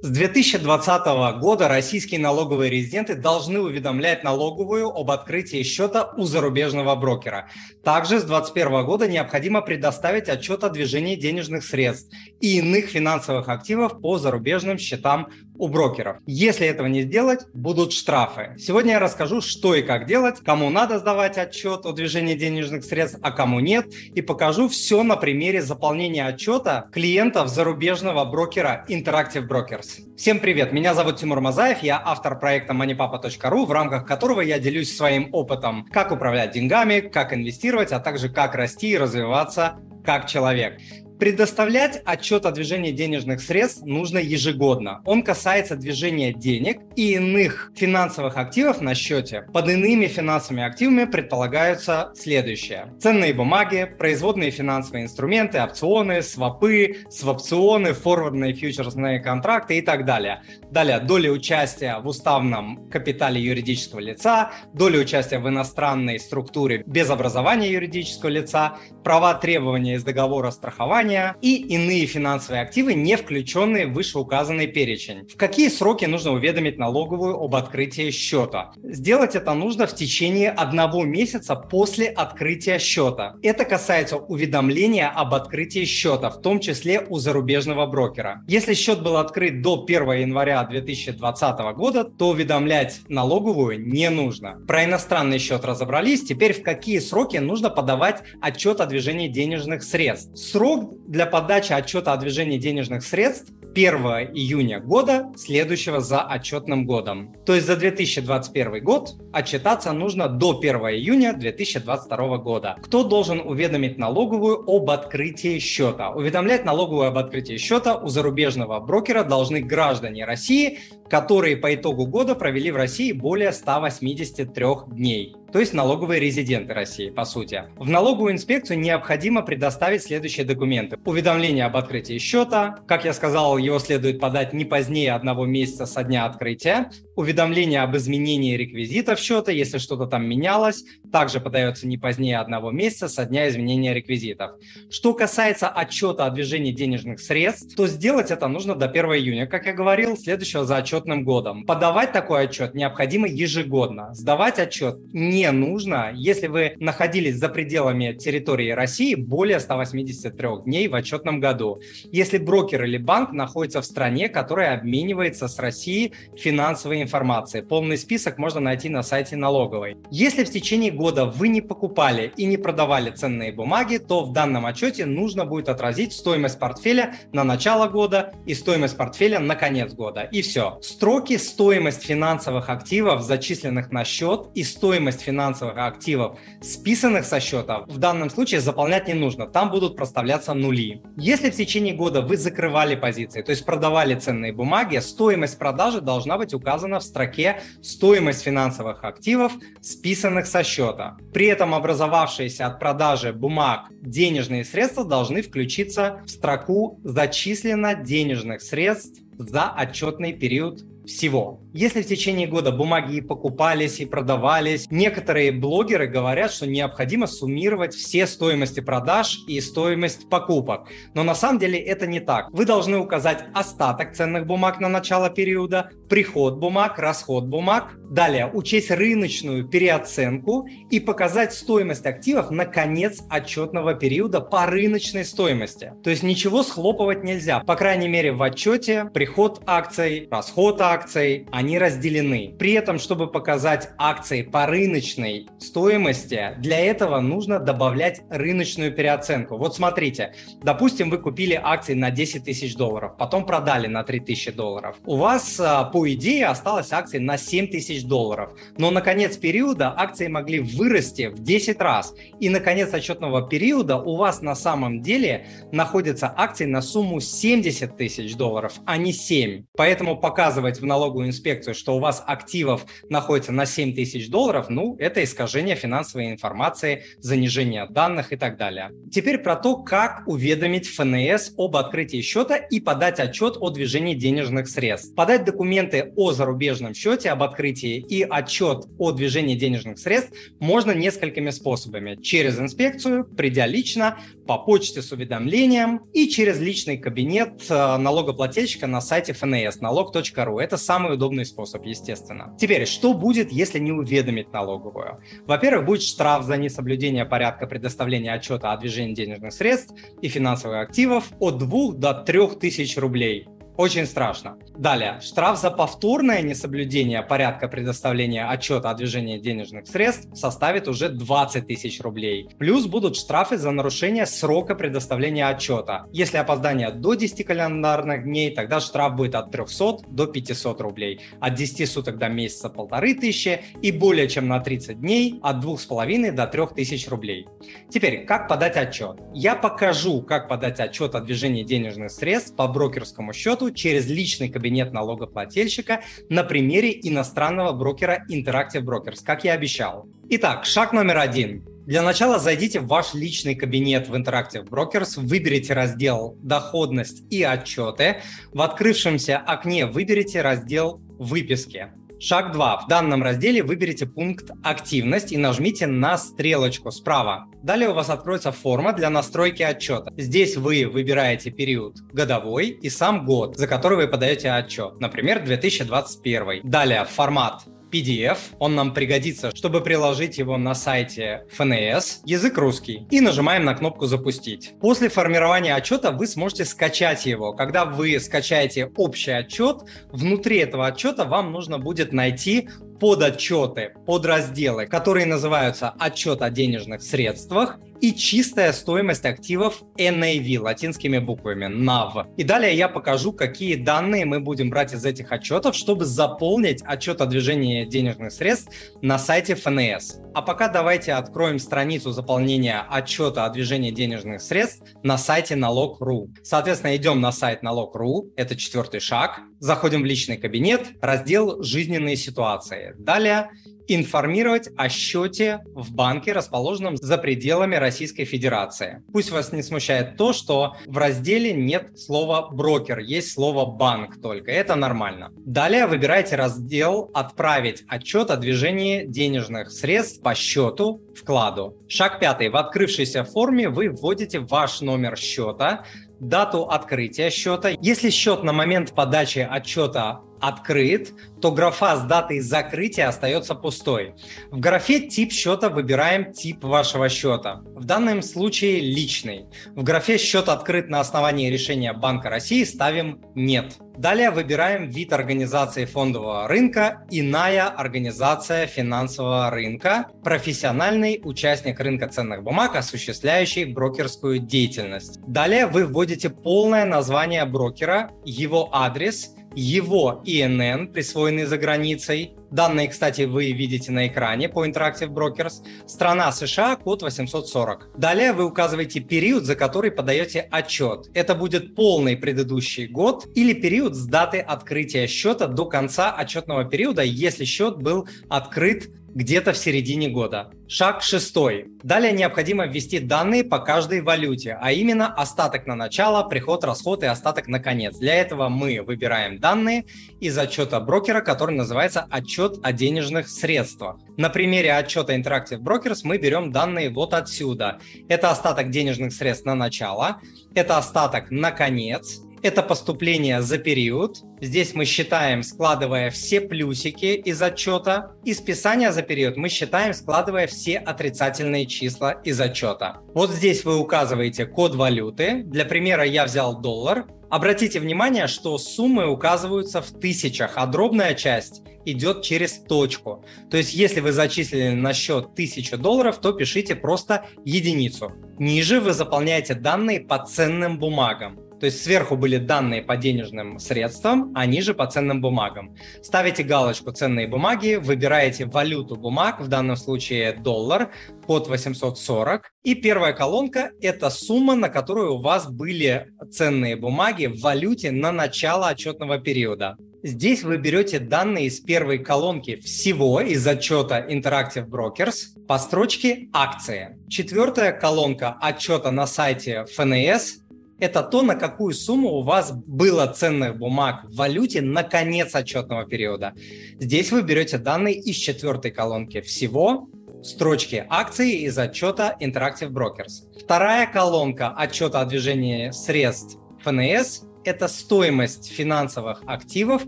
С 2020 года российские налоговые резиденты должны уведомлять налоговую об открытии счета у зарубежного брокера. Также с 2021 года необходимо предоставить отчет о движении денежных средств и иных финансовых активов по зарубежным счетам у брокеров. Если этого не сделать, будут штрафы. Сегодня я расскажу, что и как делать, кому надо сдавать отчет о движении денежных средств, а кому нет, и покажу все на примере заполнения отчета клиентов зарубежного брокера Interactive Brokers. Всем привет, меня зовут Тимур Мазаев, я автор проекта moneypapa.ru, в рамках которого я делюсь своим опытом, как управлять деньгами, как инвестировать, а также как расти и развиваться как человек. Предоставлять отчет о движении денежных средств нужно ежегодно. Он касается движения денег и иных финансовых активов на счете. Под иными финансовыми активами предполагаются следующее. Ценные бумаги, производные финансовые инструменты, опционы, свопы, свопционы, форвардные фьючерсные контракты и так далее. Далее, доля участия в уставном капитале юридического лица, доля участия в иностранной структуре без образования юридического лица, права требования из договора страхования, страхования и иные финансовые активы, не включенные в вышеуказанный перечень. В какие сроки нужно уведомить налоговую об открытии счета? Сделать это нужно в течение одного месяца после открытия счета. Это касается уведомления об открытии счета, в том числе у зарубежного брокера. Если счет был открыт до 1 января 2020 года, то уведомлять налоговую не нужно. Про иностранный счет разобрались, теперь в какие сроки нужно подавать отчет о движении денежных средств. Срок для подачи отчета о движении денежных средств 1 июня года, следующего за отчетным годом. То есть за 2021 год отчитаться нужно до 1 июня 2022 года. Кто должен уведомить налоговую об открытии счета? Уведомлять налоговую об открытии счета у зарубежного брокера должны граждане России, которые по итогу года провели в России более 183 дней то есть налоговые резиденты России, по сути. В налоговую инспекцию необходимо предоставить следующие документы. Уведомление об открытии счета. Как я сказал, его следует подать не позднее одного месяца со дня открытия. Уведомление об изменении реквизитов счета, если что-то там менялось, также подается не позднее одного месяца со дня изменения реквизитов. Что касается отчета о движении денежных средств, то сделать это нужно до 1 июня, как я говорил, следующего за отчетным годом. Подавать такой отчет необходимо ежегодно. Сдавать отчет не нужно, если вы находились за пределами территории России более 183 дней в отчетном году. Если брокер или банк находится в стране, которая обменивается с Россией финансовой информацией. Полный список можно найти на сайте налоговой. Если в течение года вы не покупали и не продавали ценные бумаги, то в данном отчете нужно будет отразить стоимость портфеля на начало года и стоимость портфеля на конец года. И все. Строки стоимость финансовых активов, зачисленных на счет, и стоимость финансовых активов, списанных со счета, в данном случае заполнять не нужно. Там будут проставляться нули. Если в течение года вы закрывали позиции, то есть продавали ценные бумаги, стоимость продажи должна быть указана в строке «Стоимость финансовых активов, списанных со счета». При этом образовавшиеся от продажи бумаг денежные средства должны включиться в строку «Зачислено денежных средств за отчетный период всего. Если в течение года бумаги и покупались, и продавались, некоторые блогеры говорят, что необходимо суммировать все стоимости продаж и стоимость покупок. Но на самом деле это не так. Вы должны указать остаток ценных бумаг на начало периода, приход бумаг, расход бумаг, далее учесть рыночную переоценку и показать стоимость активов на конец отчетного периода по рыночной стоимости. То есть ничего схлопывать нельзя. По крайней мере в отчете приход акций, расход акций, они разделены. При этом, чтобы показать акции по рыночной стоимости, для этого нужно добавлять рыночную переоценку. Вот смотрите, допустим, вы купили акции на 10 тысяч долларов, потом продали на 3 тысячи долларов. У вас, а, по идее, осталось акций на 7 тысяч долларов, но на конец периода акции могли вырасти в 10 раз. И на конец отчетного периода у вас на самом деле находятся акции на сумму 70 тысяч долларов, а не 7. Поэтому показывать в налоговую инспекцию, что у вас активов находится на 7 тысяч долларов, ну, это искажение финансовой информации, занижение данных и так далее. Теперь про то, как уведомить ФНС об открытии счета и подать отчет о движении денежных средств. Подать документы о зарубежном счете, об открытии открытии и отчет о движении денежных средств можно несколькими способами. Через инспекцию, придя лично, по почте с уведомлением и через личный кабинет э, налогоплательщика на сайте ФНС налог.ру. Это самый удобный способ, естественно. Теперь, что будет, если не уведомить налоговую? Во-первых, будет штраф за несоблюдение порядка предоставления отчета о движении денежных средств и финансовых активов от 2 до 3 тысяч рублей. Очень страшно. Далее. Штраф за повторное несоблюдение порядка предоставления отчета о движении денежных средств составит уже 20 тысяч рублей. Плюс будут штрафы за нарушение срока предоставления отчета. Если опоздание до 10 календарных дней, тогда штраф будет от 300 до 500 рублей. От 10 суток до месяца полторы тысячи и более чем на 30 дней от 2,5 до 3 тысяч рублей. Теперь, как подать отчет? Я покажу, как подать отчет о движении денежных средств по брокерскому счету через личный кабинет налогоплательщика на примере иностранного брокера Interactive Brokers, как я обещал. Итак, шаг номер один. Для начала зайдите в ваш личный кабинет в Interactive Brokers, выберите раздел «Доходность и отчеты». В открывшемся окне выберите раздел «Выписки». Шаг 2. В данном разделе выберите пункт «Активность» и нажмите на стрелочку справа. Далее у вас откроется форма для настройки отчета. Здесь вы выбираете период годовой и сам год, за который вы подаете отчет, например, 2021. Далее формат PDF, он нам пригодится, чтобы приложить его на сайте ФНС, язык русский, и нажимаем на кнопку «Запустить». После формирования отчета вы сможете скачать его. Когда вы скачаете общий отчет, внутри этого отчета вам нужно будет найти подотчеты, подразделы, которые называются «Отчет о денежных средствах» и чистая стоимость активов NAV латинскими буквами NAV. И далее я покажу, какие данные мы будем брать из этих отчетов, чтобы заполнить отчет о движении денежных средств на сайте ФНС. А пока давайте откроем страницу заполнения отчета о движении денежных средств на сайте налог.ру. Соответственно, идем на сайт налог.ру, это четвертый шаг. Заходим в личный кабинет, раздел «Жизненные ситуации». Далее информировать о счете в банке, расположенном за пределами Российской Федерации. Пусть вас не смущает то, что в разделе нет слова «брокер», есть слово «банк» только. Это нормально. Далее выбирайте раздел «Отправить отчет о движении денежных средств по счету вкладу». Шаг пятый. В открывшейся форме вы вводите ваш номер счета, дату открытия счета. Если счет на момент подачи отчета открыт, то графа с датой закрытия остается пустой. В графе тип счета выбираем тип вашего счета. В данном случае личный. В графе счет открыт на основании решения Банка России ставим нет. Далее выбираем вид организации фондового рынка, иная организация финансового рынка, профессиональный участник рынка ценных бумаг, осуществляющий брокерскую деятельность. Далее вы вводите полное название брокера, его адрес – его ИНН, присвоенный за границей. Данные, кстати, вы видите на экране по Interactive Brokers. Страна США, код 840. Далее вы указываете период, за который подаете отчет. Это будет полный предыдущий год или период с даты открытия счета до конца отчетного периода, если счет был открыт где-то в середине года. Шаг шестой. Далее необходимо ввести данные по каждой валюте, а именно остаток на начало, приход, расход и остаток на конец. Для этого мы выбираем данные из отчета брокера, который называется отчет о денежных средствах. На примере отчета Interactive Brokers мы берем данные вот отсюда. Это остаток денежных средств на начало, это остаток на конец, это поступление за период. Здесь мы считаем, складывая все плюсики из отчета. И списание за период мы считаем, складывая все отрицательные числа из отчета. Вот здесь вы указываете код валюты. Для примера я взял доллар. Обратите внимание, что суммы указываются в тысячах, а дробная часть идет через точку. То есть, если вы зачислили на счет 1000 долларов, то пишите просто единицу. Ниже вы заполняете данные по ценным бумагам. То есть сверху были данные по денежным средствам, а ниже по ценным бумагам. Ставите галочку «Ценные бумаги», выбираете валюту бумаг, в данном случае доллар, под 840. И первая колонка – это сумма, на которую у вас были ценные бумаги в валюте на начало отчетного периода. Здесь вы берете данные из первой колонки всего из отчета Interactive Brokers по строчке «Акции». Четвертая колонка отчета на сайте ФНС это то, на какую сумму у вас было ценных бумаг в валюте на конец отчетного периода. Здесь вы берете данные из четвертой колонки всего, строчки акции из отчета Interactive Brokers. Вторая колонка отчета о движении средств ФНС – это стоимость финансовых активов,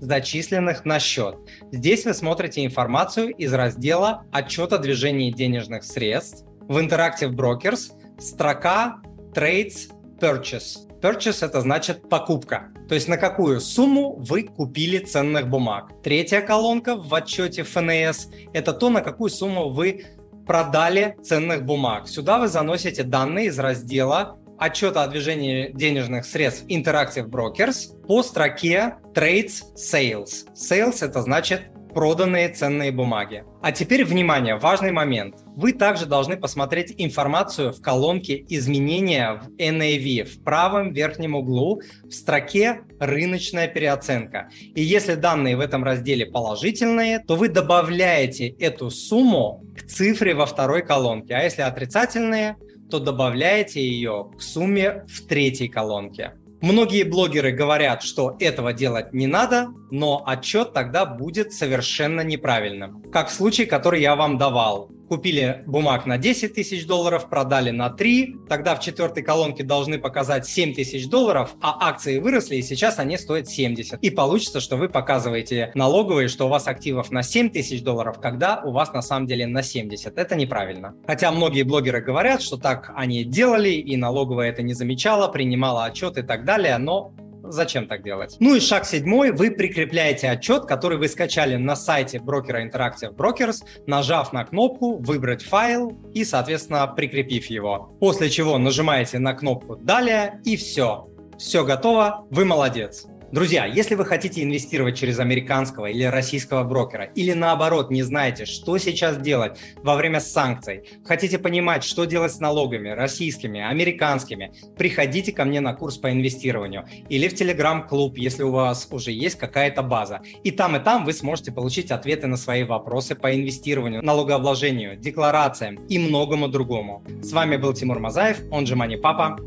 зачисленных на счет. Здесь вы смотрите информацию из раздела отчета о движении денежных средств. В Interactive Brokers строка Trades Purchase. Purchase – это значит покупка. То есть на какую сумму вы купили ценных бумаг. Третья колонка в отчете ФНС – это то, на какую сумму вы продали ценных бумаг. Сюда вы заносите данные из раздела отчета о движении денежных средств Interactive Brokers по строке Trades Sales. Sales – это значит проданные ценные бумаги. А теперь, внимание, важный момент. Вы также должны посмотреть информацию в колонке изменения в NAV в правом верхнем углу в строке «Рыночная переоценка». И если данные в этом разделе положительные, то вы добавляете эту сумму к цифре во второй колонке. А если отрицательные, то добавляете ее к сумме в третьей колонке. Многие блогеры говорят, что этого делать не надо, но отчет тогда будет совершенно неправильным. Как в случае, который я вам давал купили бумаг на 10 тысяч долларов, продали на 3, тогда в четвертой колонке должны показать 7 тысяч долларов, а акции выросли, и сейчас они стоят 70. И получится, что вы показываете налоговые, что у вас активов на 7 тысяч долларов, когда у вас на самом деле на 70. Это неправильно. Хотя многие блогеры говорят, что так они делали, и налоговая это не замечала, принимала отчет и так далее, но Зачем так делать? Ну и шаг седьмой. Вы прикрепляете отчет, который вы скачали на сайте брокера Interactive Brokers, нажав на кнопку «Выбрать файл» и, соответственно, прикрепив его. После чего нажимаете на кнопку «Далее» и все. Все готово, вы молодец. Друзья, если вы хотите инвестировать через американского или российского брокера, или наоборот не знаете, что сейчас делать во время санкций, хотите понимать, что делать с налогами российскими, американскими, приходите ко мне на курс по инвестированию или в телеграм-клуб, если у вас уже есть какая-то база. И там, и там вы сможете получить ответы на свои вопросы по инвестированию, налогообложению, декларациям и многому другому. С вами был Тимур Мазаев, он же Мани Папа.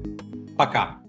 Пока!